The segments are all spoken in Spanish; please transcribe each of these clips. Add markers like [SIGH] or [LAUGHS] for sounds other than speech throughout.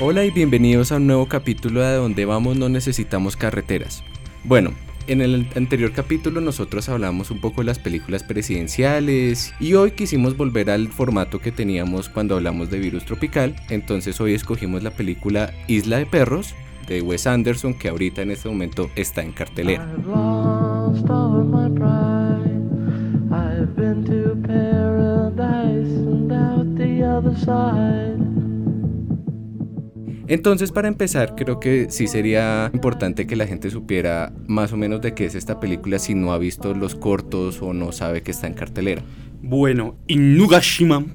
Hola y bienvenidos a un nuevo capítulo de Donde vamos no necesitamos carreteras. Bueno, en el anterior capítulo nosotros hablamos un poco de las películas presidenciales y hoy quisimos volver al formato que teníamos cuando hablamos de virus tropical, entonces hoy escogimos la película Isla de Perros de Wes Anderson que ahorita en este momento está en cartelera. Entonces, para empezar, creo que sí sería importante que la gente supiera más o menos de qué es esta película si no ha visto los cortos o no sabe que está en cartelera. Bueno, Inugashima,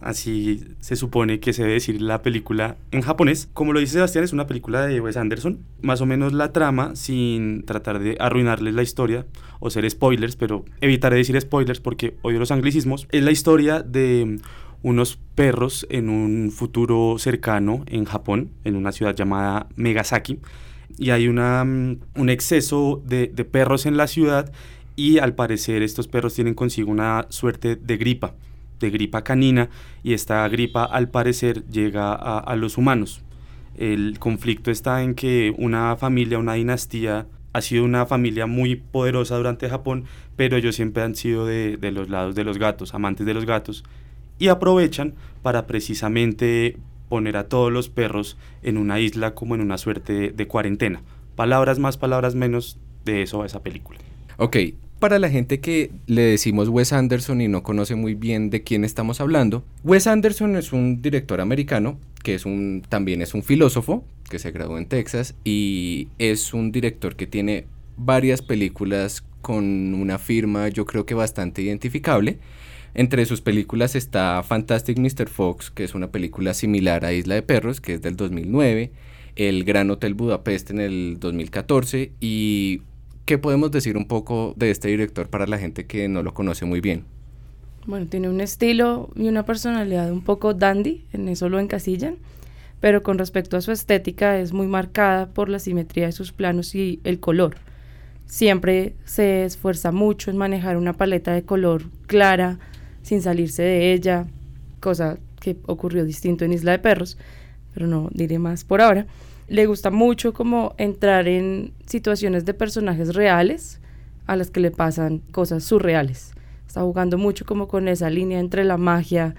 así se supone que se debe decir la película en japonés. Como lo dice Sebastián, es una película de Wes Anderson. Más o menos la trama, sin tratar de arruinarles la historia o ser spoilers, pero evitaré decir spoilers porque odio los anglicismos. Es la historia de unos perros en un futuro cercano en Japón, en una ciudad llamada Megasaki. Y hay una, mm, un exceso de, perros en la ciudad y al parecer estos perros tienen consigo una suerte de gripa, de gripa canina, y esta gripa al parecer llega a, los humanos. El conflicto está en que una familia, una dinastía, ha sido una familia muy poderosa durante Japón, pero ellos siempre han sido de los lados de los gatos, amantes de los gatos, y aprovechan para precisamente poner a todos los perros en una isla como en una suerte de, cuarentena. Palabras más, palabras menos, de eso a esa película. Ok, para la gente que le decimos Wes Anderson y no conoce muy bien de quién estamos hablando, Wes Anderson es un director americano que es un, también es un filósofo que se graduó en Texas y es un director que tiene varias películas con una firma yo creo que bastante identificable. Entre sus películas está Fantastic Mr. Fox, que es una película similar a Isla de Perros, que es del 2009, El Gran Hotel Budapest en el 2014 y ¿qué podemos decir un poco de este director para la gente que no lo conoce muy bien? Bueno, tiene un estilo y una personalidad un poco dandy, en eso lo encasillan, pero con respecto a su estética es muy marcada por la simetría de sus planos y el color. Siempre se esfuerza mucho en manejar una paleta de color clara, sin salirse de ella, cosa que ocurrió distinto en Isla de Perros, pero no diré más por ahora. Le gusta mucho como entrar en situaciones de personajes reales a las que le pasan cosas surreales. Está jugando mucho como con esa línea entre la magia,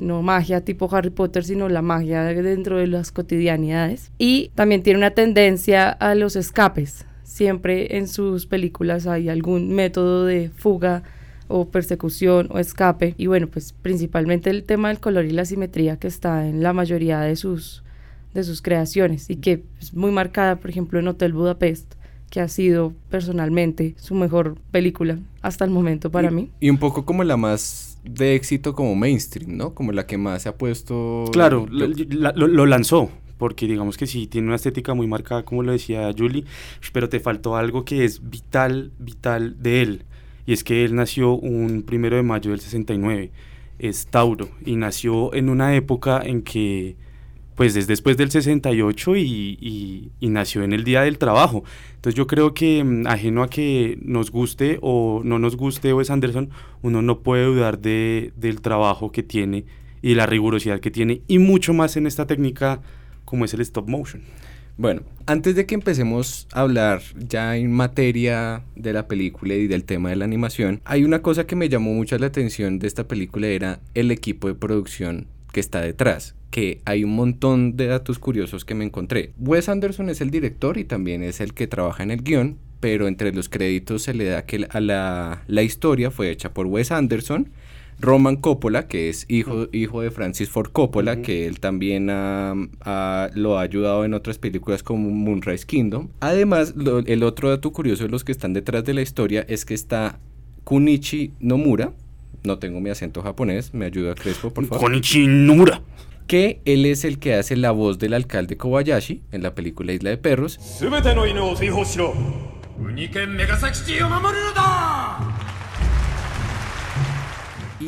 no magia tipo Harry Potter, sino la magia dentro de las cotidianidades. Y también tiene una tendencia a los escapes. Siempre en sus películas hay algún método de fuga o persecución o escape. Y bueno, pues principalmente el tema del color y la simetría que está en la mayoría de sus, de sus creaciones y que es muy marcada, por ejemplo, en Hotel Budapest que ha sido personalmente su mejor película hasta el momento para mí. Y un poco como la más de éxito como mainstream, ¿no? Como la que más se ha puesto... Claro, lo, lo lanzó, porque digamos que sí, tiene una estética muy marcada, como lo decía Julie, pero te faltó algo que es vital, vital de él, y es que él nació un primero de mayo del 69, es Tauro, y nació en una época en que, pues es después del 68 y, y, nació en el Día del Trabajo. Entonces yo creo que mm, ajeno a que nos guste o no nos guste Wes Anderson, uno no puede dudar de, del trabajo que tiene y la rigurosidad que tiene, y mucho más en esta técnica como es el stop motion. Bueno, antes de que empecemos a hablar ya en materia de la película y del tema de la animación, hay una cosa que me llamó mucho la atención de esta película, era el equipo de producción que está detrás, que hay un montón de datos curiosos que me encontré. Wes Anderson es el director y también es el que trabaja en el guion, pero entre los créditos se le da que la, la historia fue hecha por Wes Anderson, Roman Coppola, que es hijo, hijo de Francis Ford Coppola, que él también lo ha ayudado en otras películas como Moonrise Kingdom. Además, el otro dato curioso de los que están detrás de la historia es que está Kunichi Nomura, no tengo mi acento japonés, me ayuda Crespo, por favor. Kunichi Nomura. Que él es el que hace la voz del alcalde Kobayashi en la película Isla de Perros.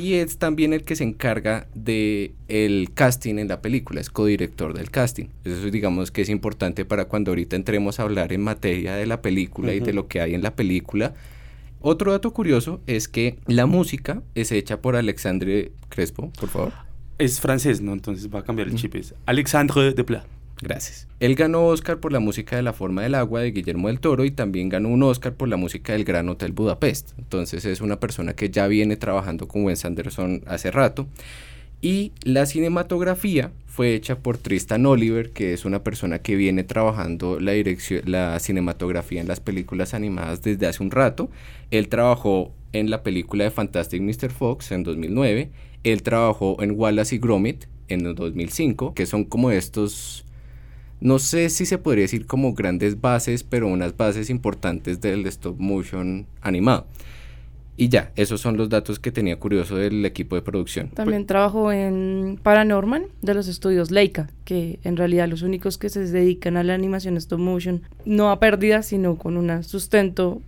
Y es también el que se encarga de el casting en la película, es codirector del casting. Eso digamos que es importante para cuando ahorita entremos a hablar en materia de la película y de lo que hay en la película. Otro dato curioso es que la música es hecha por Alexandre Crespo, por favor. Es francés, ¿no? Entonces va a cambiar el chip. Es Alexandre Desplat. Gracias. Él ganó Oscar por la música de La forma del agua de Guillermo del Toro y también ganó un Oscar por la música del Gran Hotel Budapest. Entonces es una persona que ya viene trabajando con Wes Anderson hace rato. Y la cinematografía fue hecha por Tristan Oliver, que es una persona que viene trabajando la dirección, la cinematografía en las películas animadas desde hace un rato. Él trabajó en la película de Fantastic Mr. Fox en 2009. Él trabajó en Wallace y Gromit en 2005, que son como estos no sé si se podría decir como grandes bases, pero unas bases importantes del stop motion animado. Y ya, esos son los datos que tenía curioso del equipo de producción. También trabajó en Paranorman de los estudios Leica, que en realidad los únicos que se dedican a la animación stop motion, no a pérdida, sino con un sustento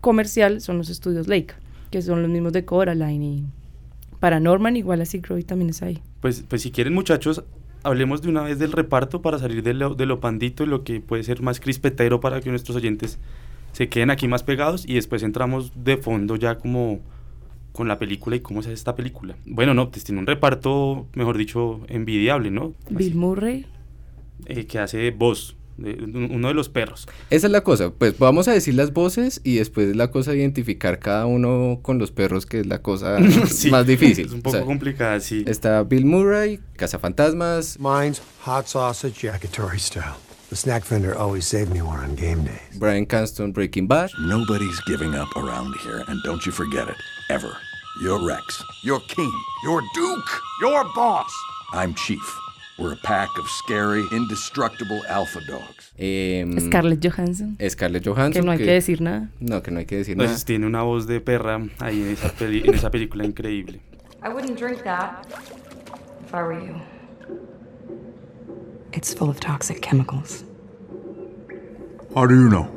comercial, son los estudios Leica, que son los mismos de Coraline y Paranorman, igual así Croy también es ahí. Pues, pues si quieren muchachos, hablemos de una vez del reparto para salir de lo, de lo pandito y lo que puede ser más crispetero para que nuestros oyentes se queden aquí más pegados y después entramos de fondo ya como con la película y cómo se hace esta película. Bueno, no, pues tiene un reparto, mejor dicho, envidiable, ¿no? Bill Murray. Eh, que hace voz, uno de los perros. Esa es la cosa, pues vamos a decir las voces y después la cosa identificar cada uno con los perros, que es la cosa [LAUGHS] más difícil. Es un poco complicada, sí. Está Bill Murray, Cazafantasmas. Mine's hot sausage yakitori style. The snack vendor always saved me one on game days. Brian Canston, Breaking Bad. Nobody's giving up around here, and don't you forget it, ever. You're Rex. You're King. You're Duke. You're Boss. I'm Chief. We're a pack of scary, indestructible alpha dogs. Eh, Scarlett Johansson. Scarlett Johansson. Que no hay que, decir nada. No, que no hay que decir pues nada. tiene una voz de perra ahí en esa, peli en esa película increíble. I wouldn't drink that if I were you. It's full of toxic chemicals. How do you know?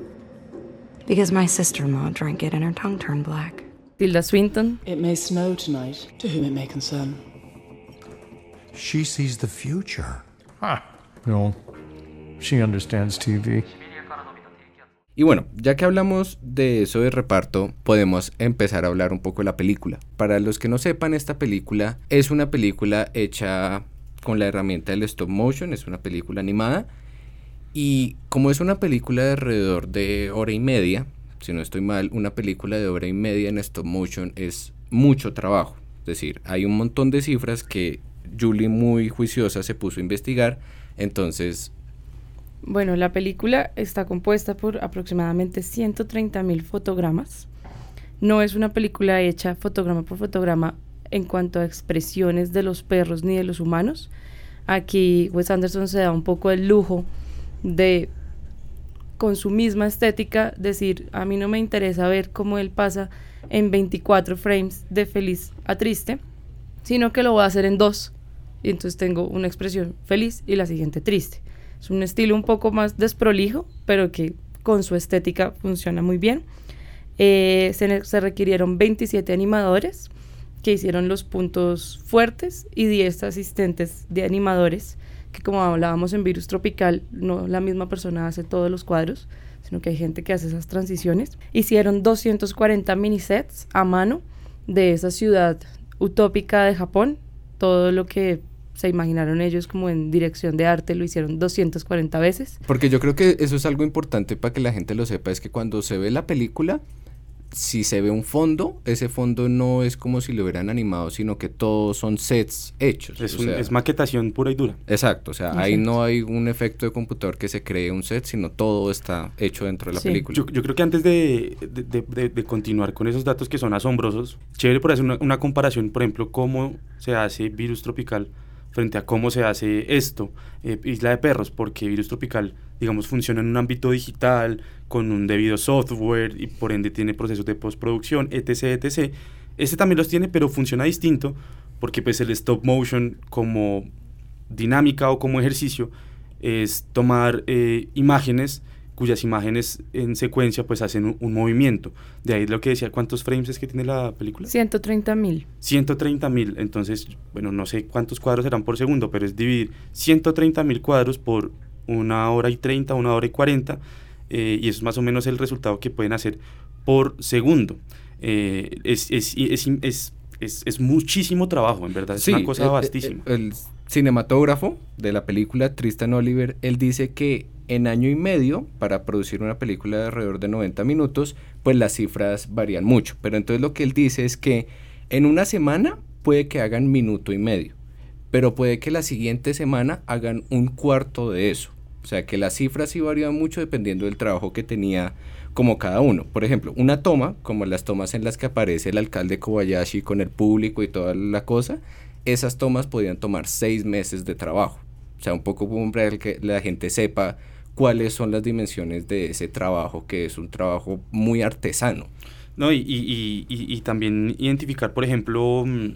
Because my sister-in-law drank it and her tongue turned black. Tilda Swinton. It may snow tonight, to whom it may concern. She sees the future. Ah, no. She understands TV. Y bueno, ya que hablamos de eso de reparto, podemos empezar a hablar un poco de la película. Para los que no sepan, esta película es una película hecha con la herramienta del stop motion, es una película animada. Y como es una película de alrededor de hora y media, si no estoy mal, una película de hora y media en stop motion es mucho trabajo. Es decir, hay un montón de cifras que Julie muy juiciosa se puso a investigar, entonces... Bueno, la película está compuesta por aproximadamente 130 mil fotogramas. No es una película hecha fotograma por fotograma en cuanto a expresiones de los perros ni de los humanos. Aquí Wes Anderson se da un poco el lujo de, con su misma estética, decir, a mí no me interesa ver cómo él pasa en 24 frames de feliz a triste, sino que lo voy a hacer en dos y entonces tengo una expresión feliz y la siguiente triste. Es un estilo un poco más desprolijo, pero que con su estética funciona muy bien. Eh, se, se, requirieron 27 animadores que hicieron los puntos fuertes y 10 asistentes de animadores, que como hablábamos en Virus Tropical, no la misma persona hace todos los cuadros, sino que hay gente que hace esas transiciones. Hicieron 240 minisets a mano de esa ciudad utópica de Japón, todo lo que se imaginaron ellos como en dirección de arte, lo hicieron 240 veces. Porque yo creo que eso es algo importante para que la gente lo sepa, es que cuando se ve la película, si se ve un fondo, ese fondo no es como si lo hubieran animado, sino que todos son sets hechos. Es, un, sea, es maquetación pura y dura. Exacto, o sea, exacto. ahí no hay un efecto de computador que se cree un set, sino todo está hecho dentro de la sí. película. Yo, yo, creo que antes de, de, de, de, continuar con esos datos que son asombrosos, chévere por hacer una, una comparación, por ejemplo, cómo se hace Virus Tropical frente a cómo se hace esto, eh, Isla de Perros, porque Virus Tropical, digamos, funciona en un ámbito digital, con un debido software y por ende tiene procesos de postproducción, etc., etc. Este también los tiene, pero funciona distinto, porque pues el stop motion como dinámica o como ejercicio es tomar eh, imágenes cuyas imágenes en secuencia pues hacen un, un, movimiento. De ahí lo que decía, ¿cuántos frames es que tiene la película? 130 mil. 130 mil, entonces, bueno, no sé cuántos cuadros serán por segundo, pero es dividir 130 mil cuadros por una hora y 30, una hora y 40, eh, y eso es más o menos el resultado que pueden hacer por segundo. Eh, es, es, es, es es, es muchísimo trabajo, en verdad, es una cosa vastísima. el cinematógrafo de la película Tristan Oliver, él dice que en año y medio, para producir una película de alrededor de 90 minutos, pues las cifras varían mucho. Pero entonces lo que él dice es que en una semana puede que hagan minuto y medio, pero puede que la siguiente semana hagan un cuarto de eso. O sea que las cifras sí varían mucho dependiendo del trabajo que tenía como cada uno. Por ejemplo, una toma, como las tomas en las que aparece el alcalde Kobayashi con el público y toda la cosa, esas tomas podían tomar seis meses de trabajo. O sea, un poco para que la gente sepa cuáles son las dimensiones de ese trabajo, que es un trabajo muy artesano. No, y, y, y, y también identificar, por ejemplo, mm,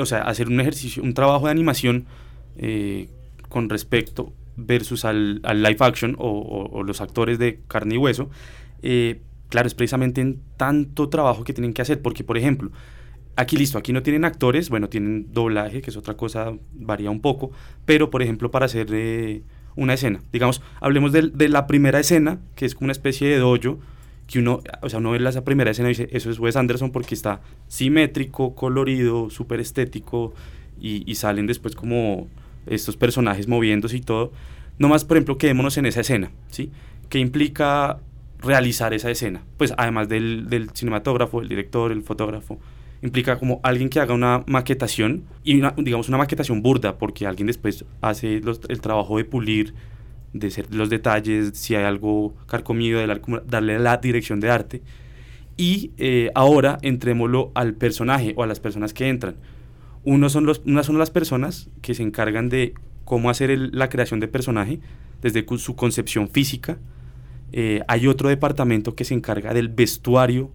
o sea, hacer un ejercicio, un trabajo de animación eh, con respecto versus al, al live action o, o, los actores de carne y hueso, eh, claro, es precisamente en tanto trabajo que tienen que hacer, porque, por ejemplo, aquí listo, aquí no tienen actores, bueno, tienen doblaje, que es otra cosa, varía un poco, pero, por ejemplo, para hacer... Eh, una escena. Digamos, hablemos de, de, la primera escena, que es como una especie de dojo, que uno, o sea, uno ve esa primera escena y dice, eso es Wes Anderson porque está simétrico, colorido, súper estético, y, y, salen después como estos personajes moviéndose y todo. Nomás, por ejemplo, quedémonos en esa escena, ¿sí? ¿Qué implica realizar esa escena? Pues además del, del cinematógrafo, el director, el fotógrafo, implica como alguien que haga una maquetación y digamos una maquetación burda porque alguien después hace el trabajo de pulir de ser los detalles si hay algo carcomido darle la dirección de arte. Y eh, ahora entrémoslo al personaje o a las personas que entran. Uno son unas son las personas que se encargan de cómo hacer la creación de personaje desde su concepción física. Eh, hay otro departamento que se encarga del vestuario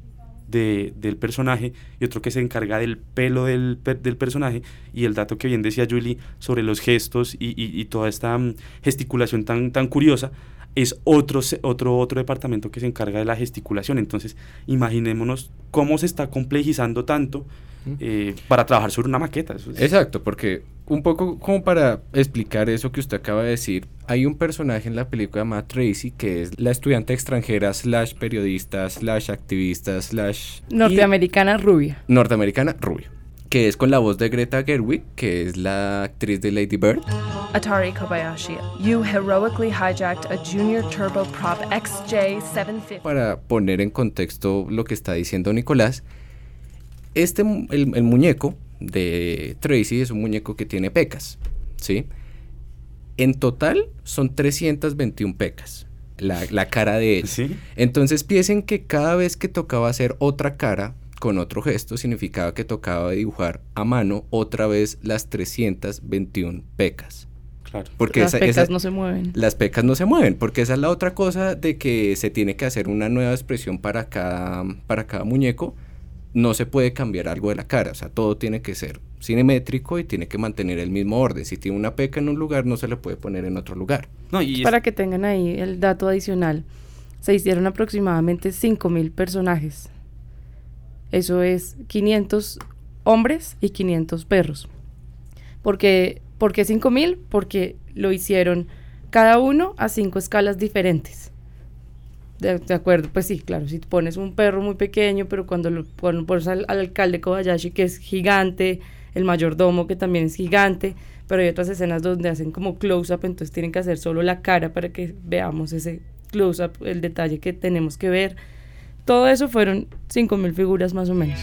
del personaje y otro que se encarga del pelo del, del, personaje y el dato que bien decía Julie sobre los gestos y, y, toda esta mm, gesticulación tan, tan curiosa es otro, otro, otro departamento que se encarga de la gesticulación. Entonces, imaginémonos cómo se está complejizando tanto eh, para trabajar sobre una maqueta. Exacto, porque un poco como para explicar eso que usted acaba de decir, hay un personaje en la película llamada Tracy que es la estudiante extranjera slash periodista slash activista slash... Norteamericana rubia. Norteamericana rubia que es con la voz de Greta Gerwig, que es la actriz de Lady Bird. Atari Kobayashi, you heroically hijacked a Junior Turbo Prop XJ750. Para poner en contexto lo que está diciendo Nicolás, este, el, el muñeco de Tracy es un muñeco que tiene pecas, ¿sí? En total son 321 pecas, la, la cara de él. ¿Sí? Entonces piensen que cada vez que tocaba hacer otra cara con otro gesto, significaba que tocaba dibujar a mano otra vez las 321 pecas. Claro. Porque las pecas no se mueven. Las pecas no se mueven, porque esa es la otra cosa de que se tiene que hacer una nueva expresión para cada, para cada muñeco no se puede cambiar algo de la cara, o sea, todo tiene que ser cinemétrico y tiene que mantener el mismo orden. Si tiene una peca en un lugar, no se le puede poner en otro lugar. No, y Para que tengan ahí el dato adicional, se hicieron aproximadamente 5.000 personajes. Eso es 500 hombres y 500 perros. Porque, ¿Por qué 5.000? Porque lo hicieron cada uno a cinco escalas diferentes. De, acuerdo, pues sí, claro, si pones un perro muy pequeño, pero cuando lo pones al, alcalde Kobayashi, que es gigante, el mayordomo, que también es gigante, pero hay otras escenas donde hacen como close-up, entonces tienen que hacer solo la cara para que veamos ese close-up, el detalle que tenemos que ver. Todo eso fueron 5.000 figuras más o menos.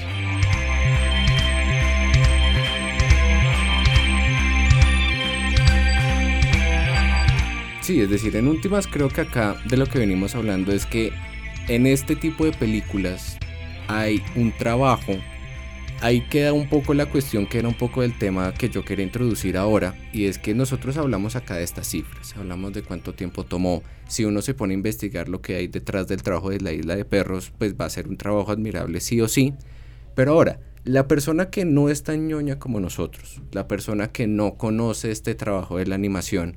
Sí, es decir, en últimas creo que acá de lo que venimos hablando es que en este tipo de películas hay un trabajo. Ahí queda un poco la cuestión que era un poco del tema que yo quería introducir ahora y es que nosotros hablamos acá de estas cifras, hablamos de cuánto tiempo tomó. Si uno se pone a investigar lo que hay detrás del trabajo de la isla de perros, pues va a ser un trabajo admirable sí o sí. Pero ahora, la persona que no es tan ñoña como nosotros, la persona que no conoce este trabajo de la animación,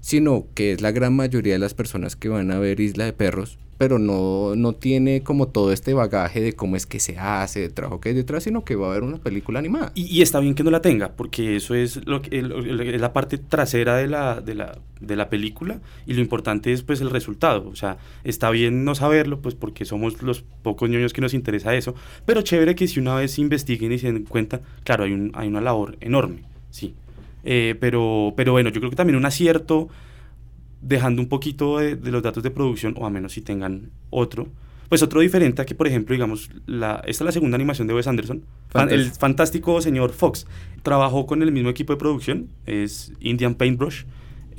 sino que es la gran mayoría de las personas que van a ver Isla de Perros, pero no, no tiene como todo este bagaje de cómo es que se hace, de trabajo que hay detrás, sino que va a haber una película animada. Y, está bien que no la tenga, porque eso es lo que es la parte trasera de la, de la, de la película y lo importante es pues el resultado. O sea, está bien no saberlo, pues porque somos los pocos niños que nos interesa eso, pero chévere que si una vez investiguen y se den cuenta, claro, hay, un, hay una labor enorme, sí. Eh, pero, pero bueno, yo creo que también un acierto, dejando un poquito de, los datos de producción, o a menos si tengan otro, pues otro diferente a que, por ejemplo, digamos, la, esta es la segunda animación de Wes Anderson, el fantástico señor Fox, trabajó con el mismo equipo de producción, es Indian Paintbrush,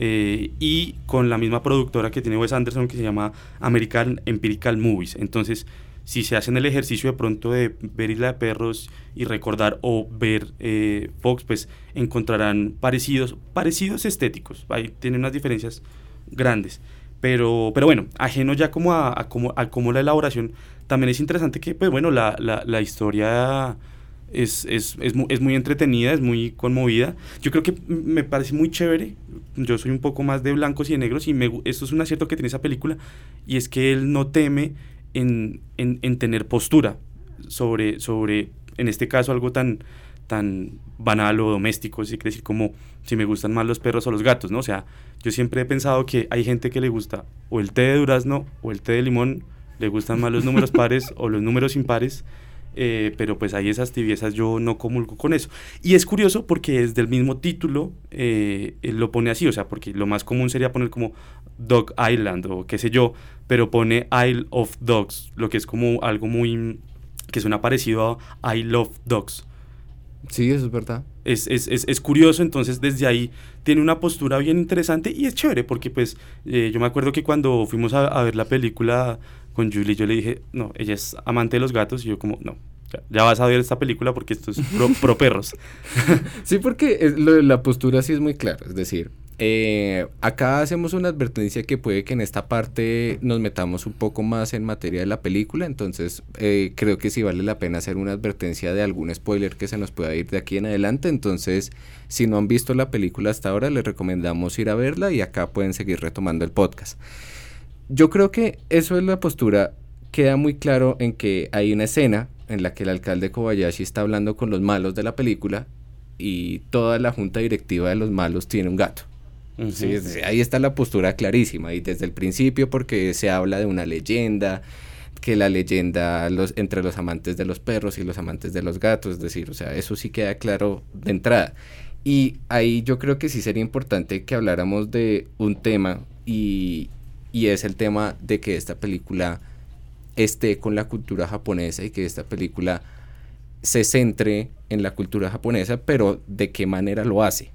eh, y con la misma productora que tiene Wes Anderson que se llama American Empirical Movies. Entonces, si se hacen el ejercicio de pronto de ver Isla de Perros y recordar o ver eh, Fox, pues encontrarán parecidos, parecidos estéticos. Ahí tienen unas diferencias grandes. Pero, pero bueno, ajeno ya como a, a, como, a como la elaboración, también es interesante que, pues bueno, la, la, la historia es, es, es, es, muy entretenida, es muy conmovida. Yo creo que me parece muy chévere. Yo soy un poco más de blancos y de negros y me, es un acierto que tiene esa película y es que él no teme en, en, tener postura sobre, sobre, en este caso, algo tan, tan banal o doméstico, si quiere decir como si me gustan más los perros o los gatos, ¿no? O sea, yo siempre he pensado que hay gente que le gusta o el té de durazno o el té de limón, le gustan más los números pares o los números impares, eh, pero pues hay esas tibiezas, yo no comulgo con eso. Y es curioso porque desde el mismo título eh, él lo pone así, o sea, porque lo más común sería poner como Dog Island o qué sé yo, pero pone Isle of Dogs, lo que es como algo muy que suena parecido a I Love Dogs. Sí, eso es verdad. Es, es, es, es, curioso, entonces desde ahí tiene una postura bien interesante y es chévere porque pues eh, yo me acuerdo que cuando fuimos a, a, ver la película con Julie yo le dije, no, ella es amante de los gatos y yo como, no, ya, vas a ver esta película porque esto es pro, perros. [LAUGHS] sí, porque la postura sí es muy clara, es decir, eh, acá hacemos una advertencia que puede que en esta parte nos metamos un poco más en materia de la película, entonces eh, creo que sí vale la pena hacer una advertencia de algún spoiler que se nos pueda ir de aquí en adelante, entonces si no han visto la película hasta ahora les recomendamos ir a verla y acá pueden seguir retomando el podcast. Yo creo que eso es la postura, queda muy claro en que hay una escena en la que el alcalde Kobayashi está hablando con los malos de la película y toda la junta directiva de los malos tiene un gato ahí está la postura clarísima y desde el principio porque se habla de una leyenda, que la leyenda los, entre los amantes de los perros y los amantes de los gatos, es decir, o sea, eso sí queda claro de entrada. Y ahí yo creo que sí sería importante que habláramos de un tema y, y es el tema de que esta película esté con la cultura japonesa y que esta película se centre en la cultura japonesa, pero de qué manera lo hace.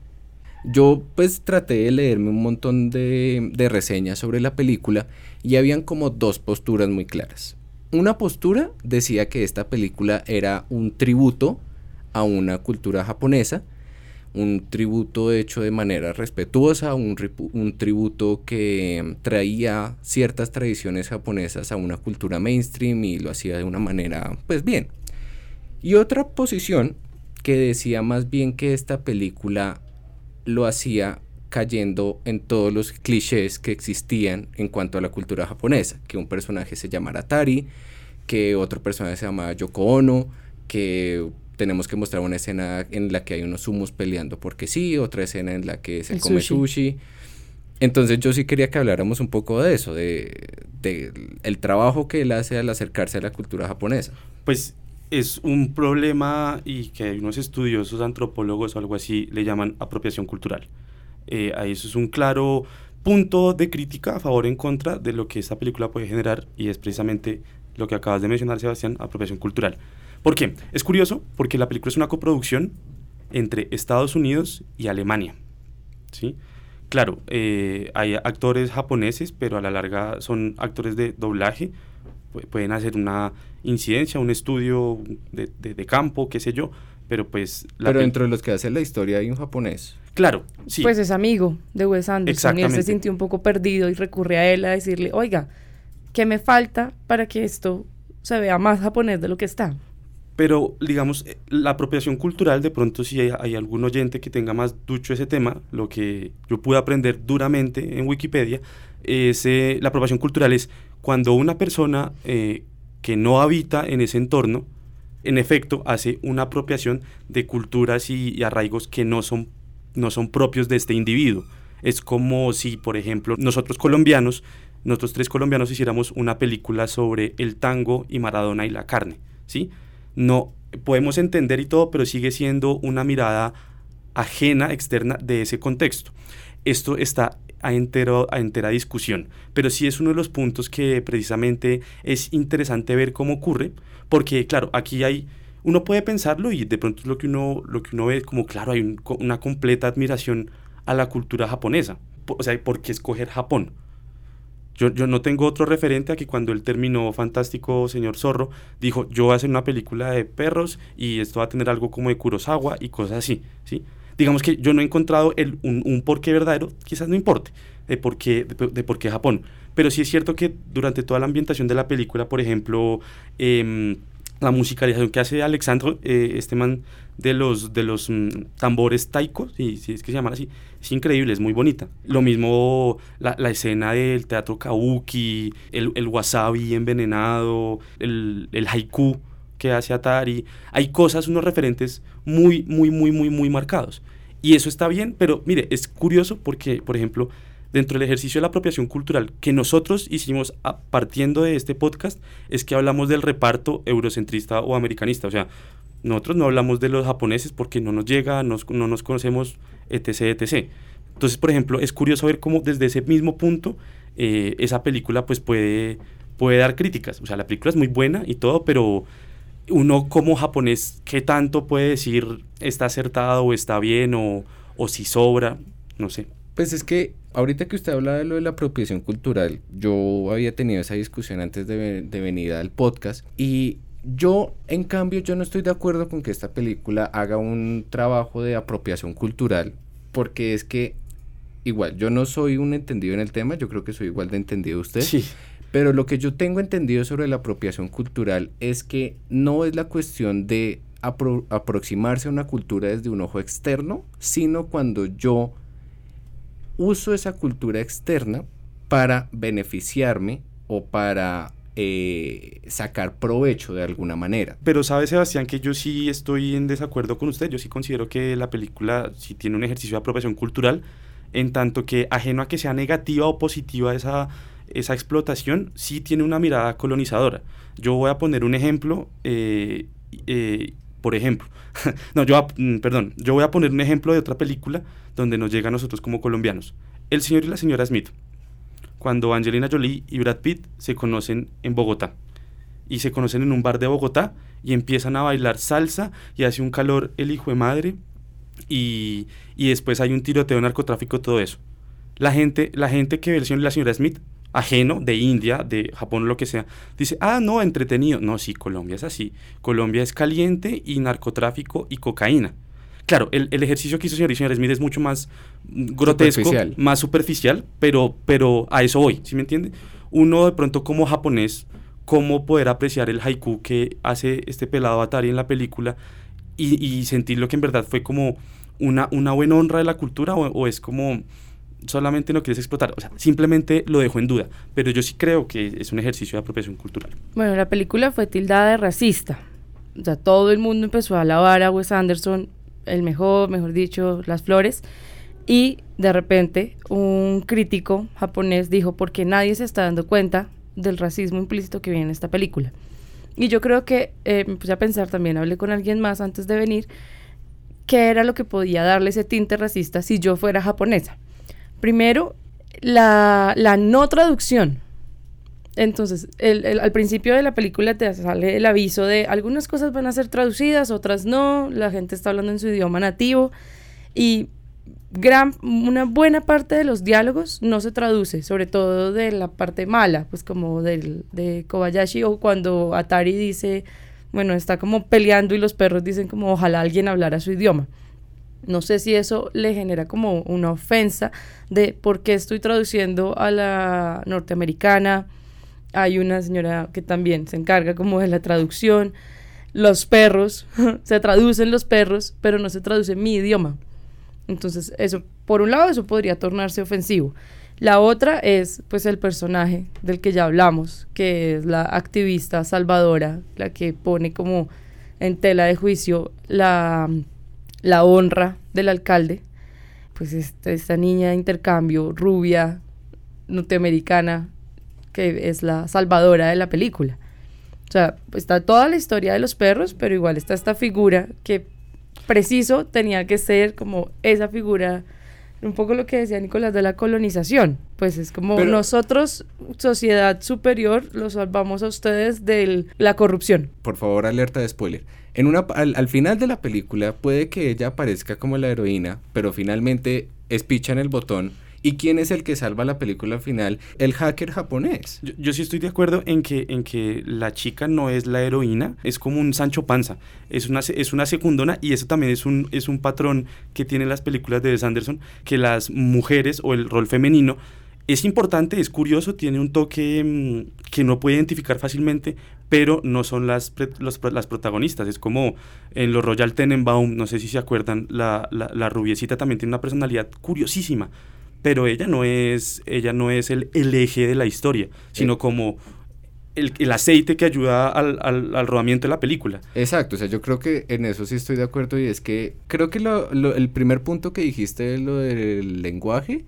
Yo pues traté de leerme un montón de, reseñas sobre la película y habían como dos posturas muy claras. Una postura decía que esta película era un tributo a una cultura japonesa, un tributo hecho de manera respetuosa, un, un, tributo que traía ciertas tradiciones japonesas a una cultura mainstream y lo hacía de una manera, pues bien. Y otra posición que decía más bien que esta película lo hacía cayendo en todos los clichés que existían en cuanto a la cultura japonesa, que un personaje se llamara Tari, que otro personaje se llama Yoko Ono, que tenemos que mostrar una escena en la que hay unos sumos peleando porque sí, otra escena en la que se come sushi. Entonces yo sí quería que habláramos un poco de eso, de, de, el trabajo que él hace al acercarse a la cultura japonesa. Pues es un problema y que unos estudiosos antropólogos o algo así le llaman apropiación cultural. Eh, ahí eso es un claro punto de crítica a favor o en contra de lo que esta película puede generar y es precisamente lo que acabas de mencionar, Sebastián, apropiación cultural. ¿Por qué? Es curioso porque la película es una coproducción entre Estados Unidos y Alemania. ¿sí? Claro, eh, hay actores japoneses, pero a la larga son actores de doblaje, pueden hacer una incidencia, un estudio de, de, campo, qué sé yo, pero pues... pero entre los que hacen la historia hay un japonés. Claro, sí. Pues es amigo de Wes Anderson y él se sintió un poco perdido y recurre a él a decirle, oiga, ¿qué me falta para que esto se vea más japonés de lo que está? Pero, digamos, eh, la apropiación cultural, de pronto si hay, algún oyente que tenga más ducho ese tema, lo que yo pude aprender duramente en Wikipedia, es, eh, la apropiación cultural es cuando una persona eh, que no habita en ese entorno, en efecto, hace una apropiación de culturas y, arraigos que no son, no son propios de este individuo. Es como si, por ejemplo, nosotros colombianos, nosotros tres colombianos hiciéramos una película sobre el tango y Maradona y la carne, ¿sí? No podemos entender y todo, pero sigue siendo una mirada ajena, externa de ese contexto. Esto está a, entero, a entera discusión, pero sí es uno de los puntos que precisamente es interesante ver cómo ocurre, porque claro, aquí hay, uno puede pensarlo y de pronto es lo que uno, lo que uno ve como, claro, hay una completa admiración a la cultura japonesa, o sea, ¿por qué escoger Japón? Yo, yo, no tengo otro referente a que cuando él terminó Fantástico Señor Zorro, dijo, yo voy a hacer una película de perros y esto va a tener algo como de Kurosawa y cosas así, ¿sí? Digamos que yo no he encontrado el, un, un porqué verdadero, quizás no importe, de por, qué, de, por qué Japón. Pero sí es cierto que durante toda la ambientación de la película, por ejemplo, eh, la musicalización que hace Alexandro, eh, este man de los, de los mm, tambores taiko, si, si es que se llaman así, es increíble, es muy bonita. Lo mismo la, la escena del teatro kabuki, el, el wasabi envenenado, el, el haiku que hace Atari. Hay cosas, unos referentes muy, muy, muy, muy, muy marcados. Y eso está bien, pero mire, es curioso porque, por ejemplo, dentro del ejercicio de la apropiación cultural que nosotros hicimos a, partiendo de este podcast, es que hablamos del reparto eurocentrista o americanista. O sea, nosotros no hablamos de los japoneses porque no nos llega, no nos conocemos, etc., etc. Entonces, por ejemplo, es curioso ver cómo desde ese mismo punto eh, esa película pues puede, puede dar críticas. O sea, la película es muy buena y todo, pero uno como japonés, ¿qué tanto puede decir está acertado o está bien o, o si sobra? No sé. Pues es que ahorita que usted habla de lo de la apropiación cultural, yo había tenido esa discusión antes de, de venir al podcast y yo, en cambio, yo no estoy de acuerdo con que esta película haga un trabajo de apropiación cultural, porque es que, igual, yo no soy un entendido en el tema, yo creo que soy igual de entendido usted. Sí. Pero lo que yo tengo entendido sobre la apropiación cultural es que no es la cuestión de aproximarse a una cultura desde un ojo externo, sino cuando yo uso esa cultura externa para beneficiarme o para eh, sacar provecho de alguna manera. Pero sabe Sebastián que yo sí estoy en desacuerdo con usted, yo sí considero que la película sí tiene un ejercicio de apropiación cultural, en tanto que ajeno a que sea negativa o positiva esa esa explotación sí tiene una mirada colonizadora. Yo voy a poner un ejemplo, eh, eh, por ejemplo, [LAUGHS] no, yo, mm, perdón, yo voy a poner un ejemplo de otra película donde nos llega a nosotros como colombianos. El señor y la señora Smith, cuando Angelina Jolie y Brad Pitt se conocen en Bogotá. Y se conocen en un bar de Bogotá y empiezan a bailar salsa y hace un calor el hijo de madre y, y después hay un tiroteo, narcotráfico, todo eso. La gente, la gente que ve el señor y la señora Smith ajeno de India, de Japón, lo que sea, dice, ah, no, entretenido. No, sí, Colombia es así. Colombia es caliente y narcotráfico y cocaína. Claro, el, ejercicio que hizo señor y señor Smith es mucho más grotesco, más superficial, pero, pero a eso voy, ¿sí me entiende? Uno de pronto como japonés, cómo poder apreciar el haiku que hace este pelado Atari en la película y, sentir lo que en verdad fue como una, una buena honra de la cultura o es como solamente no quieres explotar, o sea, simplemente lo dejo en duda, pero yo sí creo que es un ejercicio de apropiación cultural. Bueno, la película fue tildada de racista, o sea, todo el mundo empezó a alabar a Wes Anderson, el mejor, mejor dicho, las flores, y de repente un crítico japonés dijo, porque nadie se está dando cuenta del racismo implícito que viene en esta película. Y yo creo que eh, me puse a pensar también, hablé con alguien más antes de venir, qué era lo que podía darle ese tinte racista si yo fuera japonesa. Primero, la, no traducción. Entonces, al principio de la película te sale el aviso de algunas cosas van a ser traducidas, otras no, la gente está hablando en su idioma nativo y gran, una buena parte de los diálogos no se traduce, sobre todo de la parte mala, pues como del, de Kobayashi o cuando Atari dice, bueno, está como peleando y los perros dicen como ojalá alguien hablara su idioma. No sé si eso le genera como una ofensa de por qué estoy traduciendo a la norteamericana. Hay una señora que también se encarga como de la traducción. Los perros, [LAUGHS] se traducen los perros, pero no se traduce mi idioma. Entonces, eso, por un lado, eso podría tornarse ofensivo. La otra es, pues, el personaje del que ya hablamos, que es la activista salvadora, la que pone como en tela de juicio la, la honra del alcalde. Pues esta, esta niña de intercambio, rubia, norteamericana, que es la salvadora de la película. O sea, está toda la historia de los perros, pero igual está esta figura que preciso tenía que ser como esa figura, un poco lo que decía Nicolás de la colonización. Pues es como nosotros, sociedad superior, los salvamos a ustedes de la corrupción. Por favor, alerta de spoiler. En una, al, al final de la película puede que ella aparezca como la heroína, pero finalmente espichan el botón ¿Y quién es el que salva la película final? El hacker japonés. Yo, sí estoy de acuerdo en que, en que la chica no es la heroína, es como un Sancho Panza, es una, es una secundona y eso también es un, es un patrón que tienen las películas de Wes Anderson, que las mujeres o el rol femenino es importante, es curioso, tiene un toque mm, que no puede identificar fácilmente, pero no son las, las protagonistas. Es como en los Royal Tenenbaum, no sé si se acuerdan, la, la, la rubiecita también tiene una personalidad curiosísima pero ella no es, ella no es el, eje de la historia, sino como el, el, aceite que ayuda al, al, al, rodamiento de la película. Exacto, o sea, yo creo que en eso sí estoy de acuerdo y es que creo que lo, lo, el primer punto que dijiste, lo del lenguaje,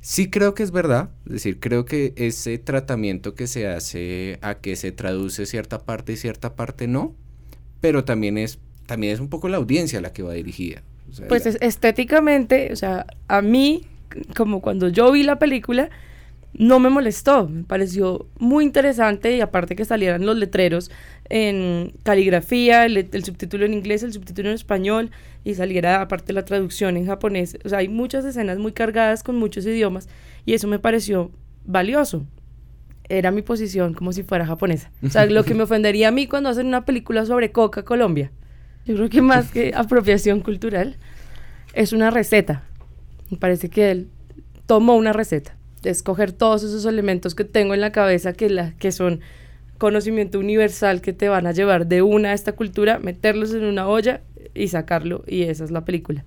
sí creo que es verdad, es decir, creo que ese tratamiento que se hace a que se traduce cierta parte y cierta parte no, pero también es, también es un poco la audiencia la que va dirigida. O sea, pues la... estéticamente, o sea, a mí como cuando yo vi la película, no me molestó, me pareció muy interesante y aparte que salieran los letreros en caligrafía, el, el, subtítulo en inglés, el subtítulo en español y saliera aparte la traducción en japonés. O sea, hay muchas escenas muy cargadas con muchos idiomas y eso me pareció valioso. Era mi posición como si fuera japonesa. O sea, lo que me [LAUGHS] ofendería a mí cuando hacen una película sobre Coca Colombia. Yo creo que más que apropiación cultural, es una receta me parece que él tomó una receta, escoger todos esos elementos que tengo en la cabeza que, la, que son conocimiento universal que te van a llevar de una a esta cultura, meterlos en una olla y sacarlo y esa es la película.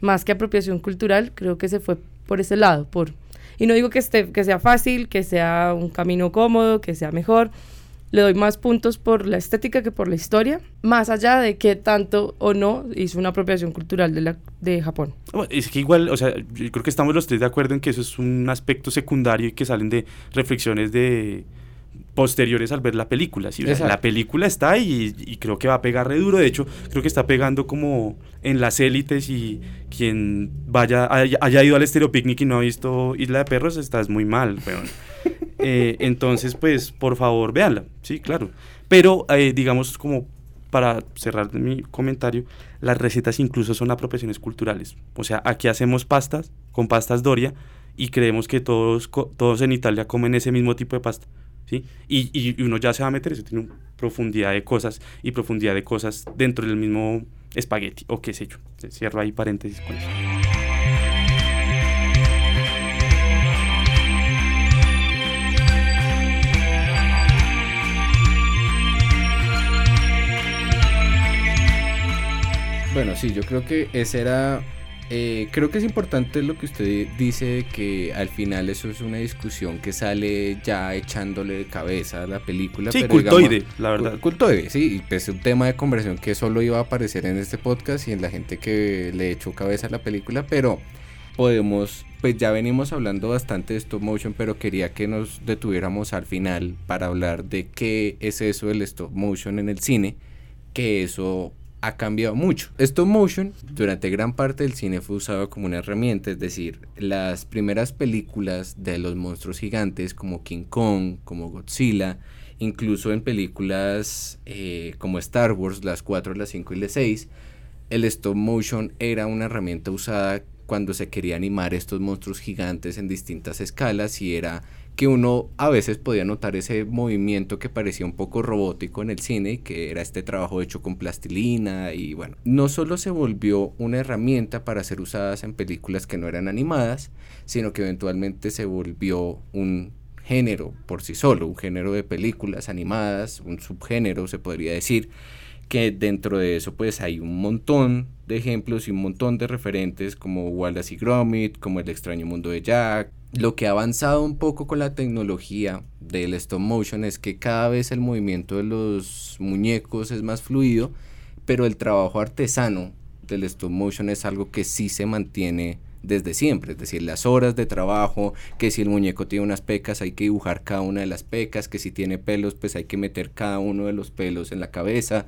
Más que apropiación cultural, creo que se fue por ese lado, por y no digo que esté que sea fácil, que sea un camino cómodo, que sea mejor, le doy más puntos por la estética que por la historia, más allá de que tanto o no hizo una apropiación cultural de, la, de Japón. Es que igual, o sea, yo creo que estamos los tres de acuerdo en que eso es un aspecto secundario y que salen de reflexiones de posteriores al ver la película. ¿sí? O sea, la película está y, y, creo que va a pegar re duro. De hecho, creo que está pegando como en las élites y quien vaya haya, haya ido al Estéreo Picnic y no ha visto Isla de Perros, estás muy mal, pero [LAUGHS] eh, entonces, pues, por favor, véanla, sí, claro. Pero, eh, digamos, como para cerrar mi comentario, las recetas incluso son apropiaciones culturales. O sea, aquí hacemos pastas con pastas Doria y creemos que todos, todos en Italia comen ese mismo tipo de pasta. ¿sí? Y, y uno ya se va a meter, eso tiene profundidad de cosas y profundidad de cosas dentro del mismo espagueti o qué sé yo. Cierro ahí paréntesis con eso. Bueno, sí, yo creo que ese era... Eh, creo que es importante lo que usted dice, que al final eso es una discusión que sale ya echándole de cabeza a la película. Sí, pero cultoide, digamos, la verdad. Cultoide, sí, y pues un tema de conversación que solo iba a aparecer en este podcast y en la gente que le echó cabeza a la película, pero podemos, pues ya venimos hablando bastante de stop motion, pero quería que nos detuviéramos al final para hablar de qué es eso del stop motion en el cine, que eso ha cambiado mucho. Stop motion durante gran parte del cine fue usado como una herramienta, es decir, las primeras películas de los monstruos gigantes como King Kong, como Godzilla, incluso en películas eh, como Star Wars, las 4, las 5 y las 6, el stop motion era una herramienta usada cuando se quería animar estos monstruos gigantes en distintas escalas y era que uno a veces podía notar ese movimiento que parecía un poco robótico en el cine, que era este trabajo hecho con plastilina y bueno, no solo se volvió una herramienta para ser usadas en películas que no eran animadas, sino que eventualmente se volvió un género por sí solo, un género de películas animadas, un subgénero se podría decir, que dentro de eso pues hay un montón de ejemplos y un montón de referentes como Wallace y Gromit, como El extraño mundo de Jack. Lo que ha avanzado un poco con la tecnología del stop motion es que cada vez el movimiento de los muñecos es más fluido, pero el trabajo artesano del stop motion es algo que sí se mantiene desde siempre, es decir, las horas de trabajo, que si el muñeco tiene unas pecas hay que dibujar cada una de las pecas, que si tiene pelos pues hay que meter cada uno de los pelos en la cabeza.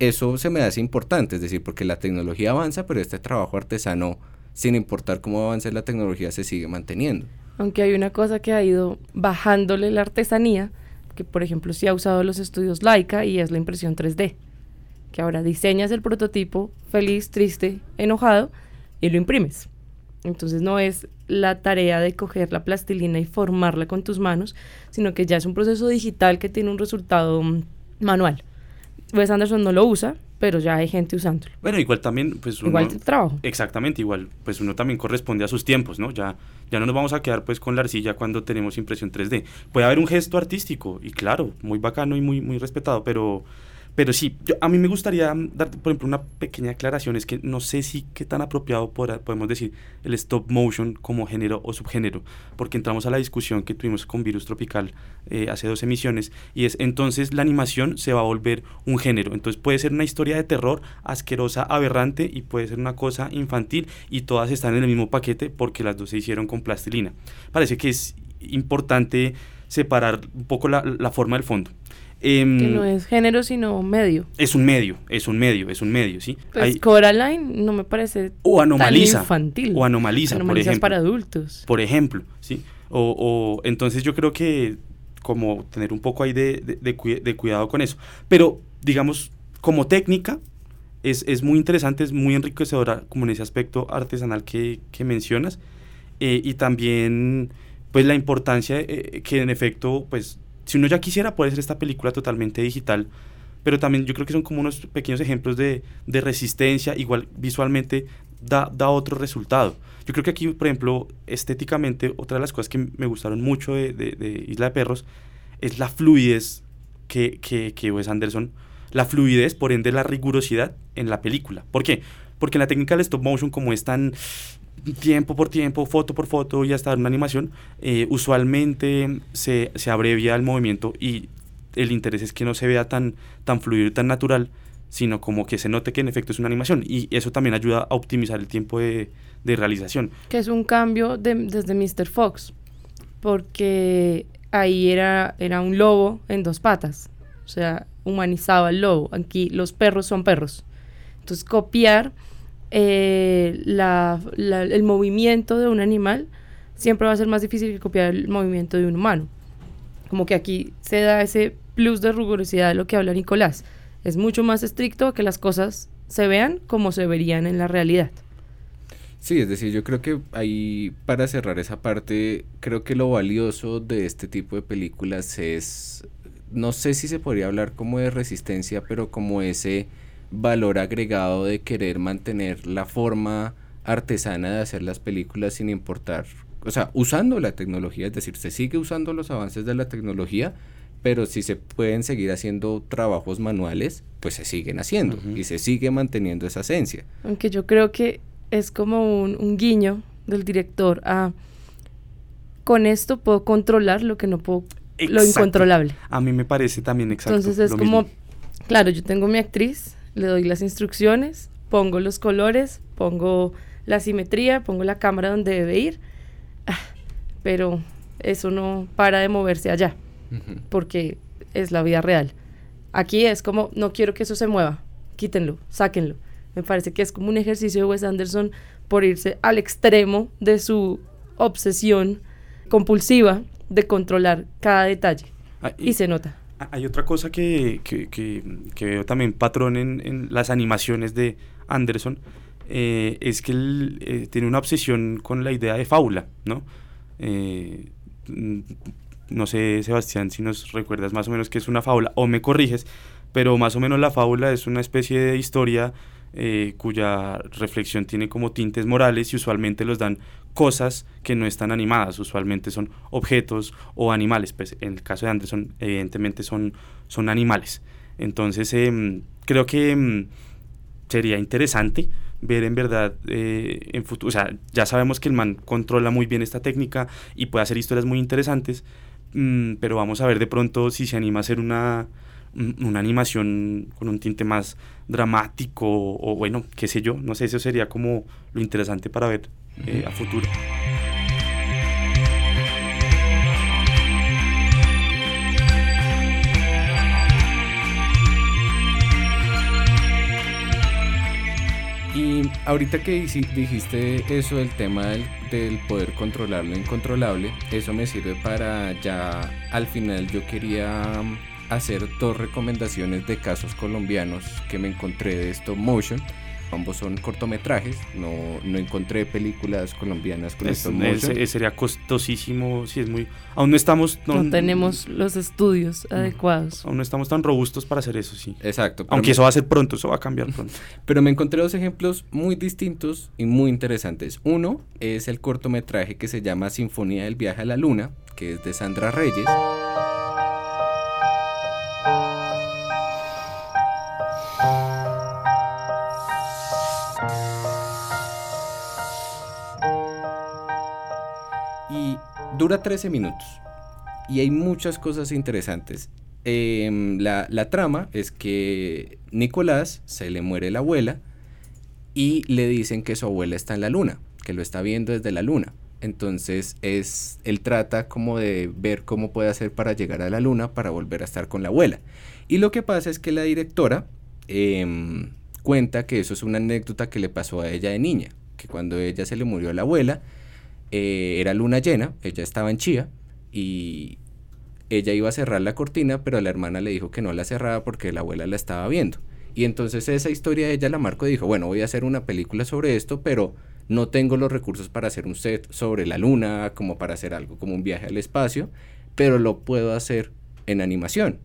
Eso se me hace importante, es decir, porque la tecnología avanza, pero este trabajo artesano, sin importar cómo avance la tecnología, se sigue manteniendo. Aunque hay una cosa que ha ido bajándole la artesanía, que por ejemplo sí ha usado los estudios Laika y es la impresión 3D, que ahora diseñas el prototipo feliz, triste, enojado y lo imprimes. Entonces no es la tarea de coger la plastilina y formarla con tus manos, sino que ya es un proceso digital que tiene un resultado mm, manual. Wes Anderson no lo usa, pero ya hay gente usándolo. Bueno, igual también, pues uno, Igual trabajo. Exactamente, igual, pues uno también corresponde a sus tiempos, ¿no? Ya, ya no nos vamos a quedar pues con la arcilla cuando tenemos impresión 3D. Puede haber un gesto artístico, y claro, muy bacano y muy, muy respetado, pero pero sí, a mí me gustaría dar, por ejemplo, una pequeña aclaración. Es que no sé si qué tan apropiado podemos decir el stop motion como género o subgénero, porque entramos a la discusión que tuvimos con Virus Tropical eh, hace dos emisiones, y es entonces la animación se va a volver un género. Entonces puede ser una historia de terror asquerosa, aberrante, y puede ser una cosa infantil, y todas están en el mismo paquete porque las dos se hicieron con plastilina. Parece que es importante separar un poco la forma del fondo. Em, que no es género, sino medio. Es un medio, es un medio, es un medio, ¿sí? Pues Coraline no me parece o anomaliza, infantil. O anomaliza, por ejemplo. para adultos. Por ejemplo, ¿sí? O, o, entonces yo creo que como tener un poco ahí de, de, cuidado con eso. Pero, digamos, como técnica, es, es, muy interesante, es muy enriquecedora como en ese aspecto artesanal que, que mencionas. Eh, y también, pues, la importancia eh, que en efecto, pues, si uno ya quisiera puede ser esta película totalmente digital, pero también yo creo que son como unos pequeños ejemplos de, de resistencia, igual visualmente da, da, otro resultado. Yo creo que aquí, por ejemplo, estéticamente, otra de las cosas que me gustaron mucho de, de, Isla de Perros es la fluidez que, que, que Wes Anderson, la fluidez, por ende la rigurosidad en la película. ¿Por qué? Porque en la técnica del stop motion, como es tan tiempo por tiempo, foto por foto y hasta una animación, eh, usualmente se, se, abrevia el movimiento y el interés es que no se vea tan, tan fluido y tan natural, sino como que se note que en efecto es una animación y eso también ayuda a optimizar el tiempo de, de realización. Que es un cambio de, desde Mr. Fox, porque ahí era, era un lobo en dos patas, o sea, humanizaba al lobo, aquí los perros son perros. Entonces copiar eh, el movimiento de un animal siempre va a ser más difícil que copiar el movimiento de un humano. Como que aquí se da ese plus de rigurosidad de lo que habla Nicolás. Es mucho más estricto que las cosas se vean como se verían en la realidad. Sí, es decir, yo creo que ahí, para cerrar esa parte, creo que lo valioso de este tipo de películas es, no sé si se podría hablar como de resistencia, pero como ese valor agregado de querer mantener la forma artesana de hacer las películas sin importar, o sea, usando la tecnología, es decir, se sigue usando los avances de la tecnología, pero si se pueden seguir haciendo trabajos manuales, pues se siguen haciendo y se sigue manteniendo esa esencia. Aunque yo creo que es como un, guiño del director a con esto puedo controlar lo que no puedo, lo incontrolable. A mí me parece también exacto. Entonces es como, claro, yo tengo mi actriz, le doy las instrucciones, pongo los colores, pongo la simetría, pongo la cámara donde debe ir, ah, pero eso no para de moverse allá, porque es la vida real. Aquí es como, no quiero que eso se mueva, quítenlo, sáquenlo. Me parece que es como un ejercicio de Wes Anderson por irse al extremo de su obsesión compulsiva de controlar cada detalle. Ah, y se nota. Hay otra cosa que, que, que, veo también patrón en, las animaciones de Anderson, eh, es que él eh, tiene una obsesión con la idea de fábula, ¿no? Eh, no sé, Sebastián, si nos recuerdas más o menos qué es una fábula, o me corriges, pero más o menos la fábula es una especie de historia eh, cuya reflexión tiene como tintes morales y usualmente los dan cosas que no están animadas, usualmente son objetos o animales, pues en el caso de Anderson evidentemente son, son animales. Entonces, em, creo que em, sería interesante ver en verdad eh, en futuro, o sea, ya sabemos que el man controla muy bien esta técnica y puede hacer historias muy interesantes, mm, pero vamos a ver de pronto si se anima a hacer una, una animación con un tinte más dramático o bueno, qué sé yo, no sé, eso sería como lo interesante para ver eh, a futuro. Y ahorita que dijiste eso del tema del, poder controlar lo incontrolable, eso me sirve para ya al final yo quería hacer dos recomendaciones de casos colombianos que me encontré de stop motion ambos son cortometrajes, no, no encontré películas colombianas con stop motion. sería costosísimo, si es muy... Aún no estamos... No, tenemos los estudios adecuados. Aún no estamos tan robustos para hacer eso, sí. Exacto. Aunque eso va a ser pronto, eso va a cambiar pronto. [LAUGHS] pero me encontré dos ejemplos muy distintos y muy interesantes. Uno es el cortometraje que se llama Sinfonía del Viaje a la Luna, que es de Sandra Reyes. Dura 13 minutos y hay muchas cosas interesantes. Em, la, trama es que Nicolás se le muere la abuela y le dicen que su abuela está en la luna, que lo está viendo desde la luna. Entonces es, él trata como de ver cómo puede hacer para llegar a la luna para volver a estar con la abuela. Y lo que pasa es que la directora em, cuenta que eso es una anécdota que le pasó a ella de niña, que cuando ella se le murió la abuela, eh, era luna llena, ella estaba en Chía y ella iba a cerrar la cortina, pero la hermana le dijo que no la cerraba porque la abuela la estaba viendo. Y entonces esa historia ella la marcó y dijo, bueno, voy a hacer una película sobre esto, pero no tengo los recursos para hacer un set sobre la luna, como para hacer algo como un viaje al espacio, pero lo puedo hacer en animación.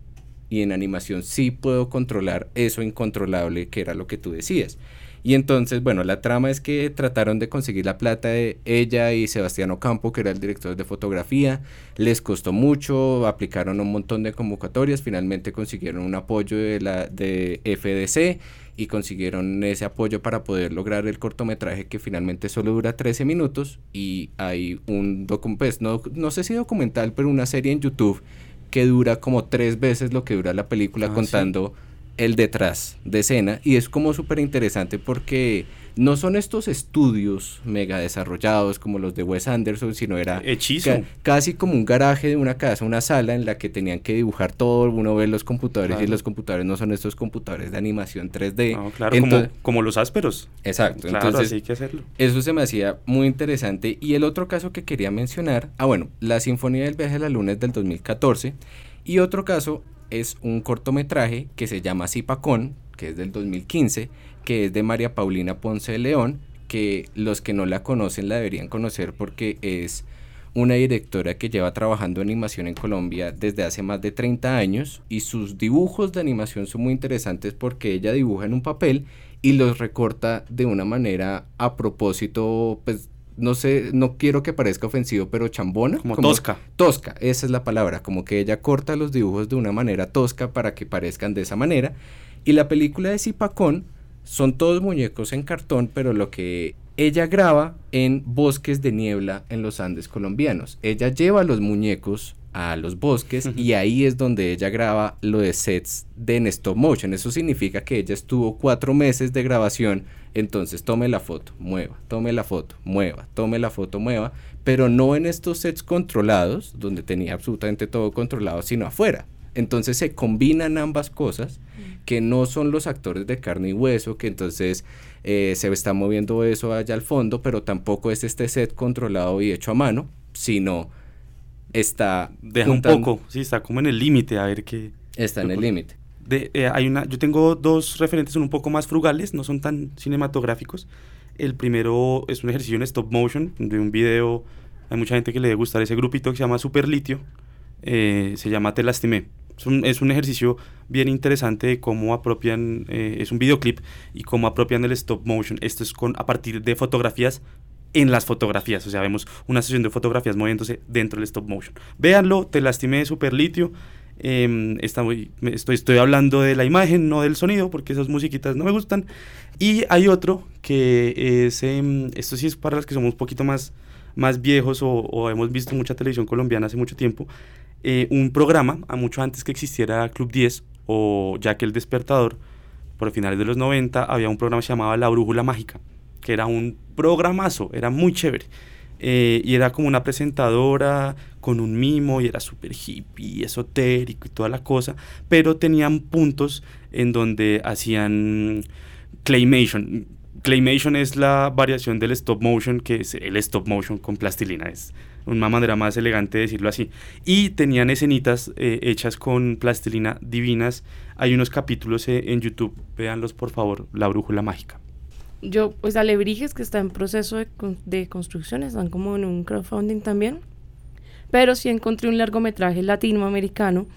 Y en animación sí puedo controlar eso incontrolable que era lo que tú decías. Y entonces, bueno, la trama es que trataron de conseguir la plata de ella y Sebastián Ocampo, que era el director de fotografía. Les costó mucho, aplicaron un montón de convocatorias, finalmente consiguieron un apoyo de la de FDC y consiguieron ese apoyo para poder lograr el cortometraje que finalmente solo dura 13 minutos. Y hay un pues, no, no sé si documental, pero una serie en YouTube que dura como tres veces lo que dura la película ah, contando el detrás de escena y es como súper interesante porque no son estos estudios mega desarrollados como los de Wes Anderson, sino era casi como un garaje de una casa, una sala en la que tenían que dibujar todo, uno ve los computadores y los computadores no son estos computadores de animación 3D. claro, como, los ásperos. Exacto, entonces hay que hacerlo. Eso se me hacía muy interesante y el otro caso que quería mencionar, ah bueno, la Sinfonía del Viaje a la Luna es del 2014 y otro caso es un cortometraje que se llama Zipacón, que es del 2015, que es de María Paulina Ponce de León, que los que no la conocen la deberían conocer porque es una directora que lleva trabajando animación en Colombia desde hace más de 30 años y sus dibujos de animación son muy interesantes porque ella dibuja en un papel y los recorta de una manera a propósito pues no sé, no quiero que parezca ofensivo, pero chambona. Como, tosca. Tosca, esa es la palabra, como que ella corta los dibujos de una manera tosca para que parezcan de esa manera. Y la película de Zipacón son todos muñecos en cartón, pero lo que ella graba en bosques de niebla en los Andes colombianos. Ella lleva los muñecos a los bosques y ahí es donde ella graba lo de sets de en stop motion. Eso significa que ella estuvo cuatro meses de grabación. Entonces tome la foto, mueva, tome la foto, mueva, tome la foto, mueva, pero no en estos sets controlados, donde tenía absolutamente todo controlado, sino afuera. Entonces se combinan ambas cosas, que no son los actores de carne y hueso, que entonces eh, se está moviendo eso allá al fondo, pero tampoco es este set controlado y hecho a mano, sino está... Deja un poco, sí, está como en el límite, a ver qué... Está en el límite. Eh, hay una, yo tengo dos referentes, son un poco más frugales, no son tan cinematográficos. El primero es un ejercicio en stop motion, de un video, hay mucha gente que le debe gustar ese grupito que se llama Super Litio, eh, se llama Te lastimé. Es un, es un, ejercicio bien interesante de cómo apropian, eh, es un videoclip y cómo apropian el stop motion. Esto es con, a partir de fotografías en las fotografías. O sea, vemos una sesión de fotografías moviéndose dentro del stop motion. Véanlo, te lastimé super litio. Em, estoy, estoy hablando de la imagen, no del sonido, porque esas musiquitas no me gustan. Y hay otro que es, em, esto sí es para los que somos un poquito más, más viejos o, o hemos visto mucha televisión colombiana hace mucho tiempo, eh, un programa, a mucho antes que existiera Club 10 o que El Despertador, por finales de los 90, había un programa que se llamaba La Brújula Mágica, que era un programazo, era muy chévere. Eh, y era como una presentadora con un mimo y era súper hippie, esotérico y toda la cosa, pero tenían puntos en donde hacían claymation. Claymation es la variación del stop motion, que es el stop motion con plastilina, es una manera más elegante de decirlo así. Y tenían escenitas eh, hechas con plastilina divinas. Hay unos capítulos eh, en YouTube, véanlos por favor, La Brújula Mágica. Yo, pues Alebrijes, que está en proceso de, de construcción, están como en un crowdfunding también. Pero sí encontré un largometraje latinoamericano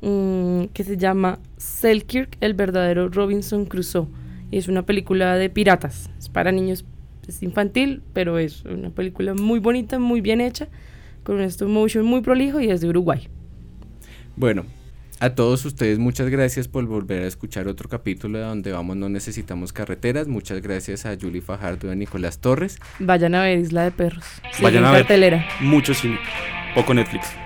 mm, que se llama Selkirk, el verdadero Robinson Crusoe. Y es una película de piratas. Es para niños, es infantil, pero es una película muy bonita, muy bien hecha, con un stop motion muy prolijo y es de Uruguay. Bueno, a todos ustedes muchas gracias por volver a escuchar otro capítulo de Donde Vamos No Necesitamos Carreteras. Muchas gracias a Julie Fajardo y a Nicolás Torres. Vayan a ver Isla de Perros. Vayan a ver mucho cine. Poco Netflix.